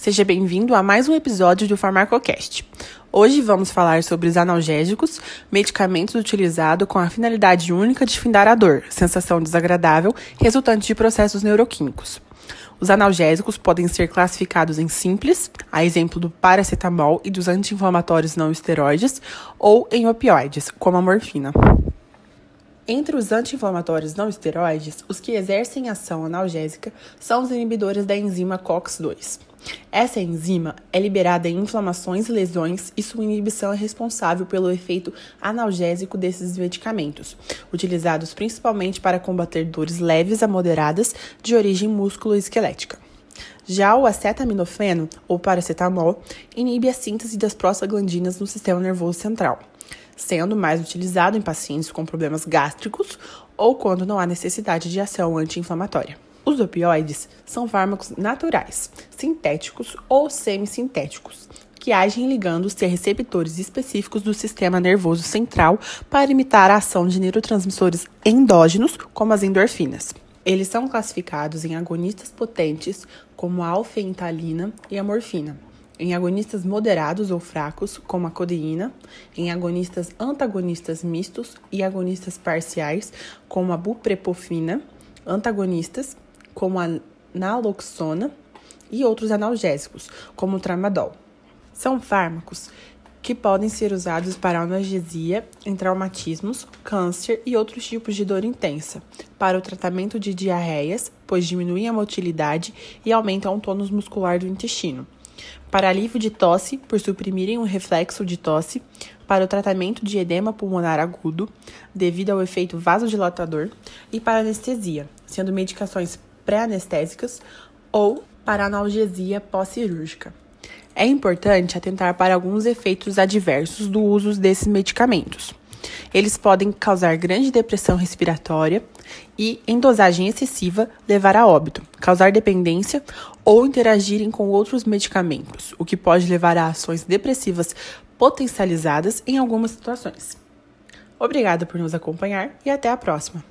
Seja bem-vindo a mais um episódio do Farmacocast. Hoje vamos falar sobre os analgésicos, medicamentos utilizados com a finalidade única de findar a dor, sensação desagradável resultante de processos neuroquímicos. Os analgésicos podem ser classificados em simples, a exemplo do paracetamol e dos anti-inflamatórios não esteroides, ou em opioides, como a morfina. Entre os anti-inflamatórios não esteroides, os que exercem ação analgésica são os inibidores da enzima COX-2. Essa enzima é liberada em inflamações e lesões e sua inibição é responsável pelo efeito analgésico desses medicamentos, utilizados principalmente para combater dores leves a moderadas de origem músculo-esquelética. Já o acetaminofeno, ou paracetamol, inibe a síntese das prostaglandinas no sistema nervoso central, sendo mais utilizado em pacientes com problemas gástricos ou quando não há necessidade de ação anti-inflamatória. Os opioides são fármacos naturais, sintéticos ou semissintéticos, que agem ligando-se a receptores específicos do sistema nervoso central para imitar a ação de neurotransmissores endógenos, como as endorfinas. Eles são classificados em agonistas potentes, como a alfentalina e a morfina, em agonistas moderados ou fracos, como a codeína, em agonistas antagonistas mistos e agonistas parciais, como a buprepofina, antagonistas como a naloxona e outros analgésicos, como o tramadol. São fármacos que podem ser usados para analgesia em traumatismos, câncer e outros tipos de dor intensa, para o tratamento de diarreias, pois diminuem a motilidade e aumentam o tônus muscular do intestino, para alívio de tosse, por suprimirem o reflexo de tosse, para o tratamento de edema pulmonar agudo, devido ao efeito vasodilatador, e para anestesia, sendo medicações pré-anestésicas ou para analgesia pós-cirúrgica. É importante atentar para alguns efeitos adversos do uso desses medicamentos. Eles podem causar grande depressão respiratória e, em dosagem excessiva, levar a óbito, causar dependência ou interagirem com outros medicamentos, o que pode levar a ações depressivas potencializadas em algumas situações. Obrigada por nos acompanhar e até a próxima!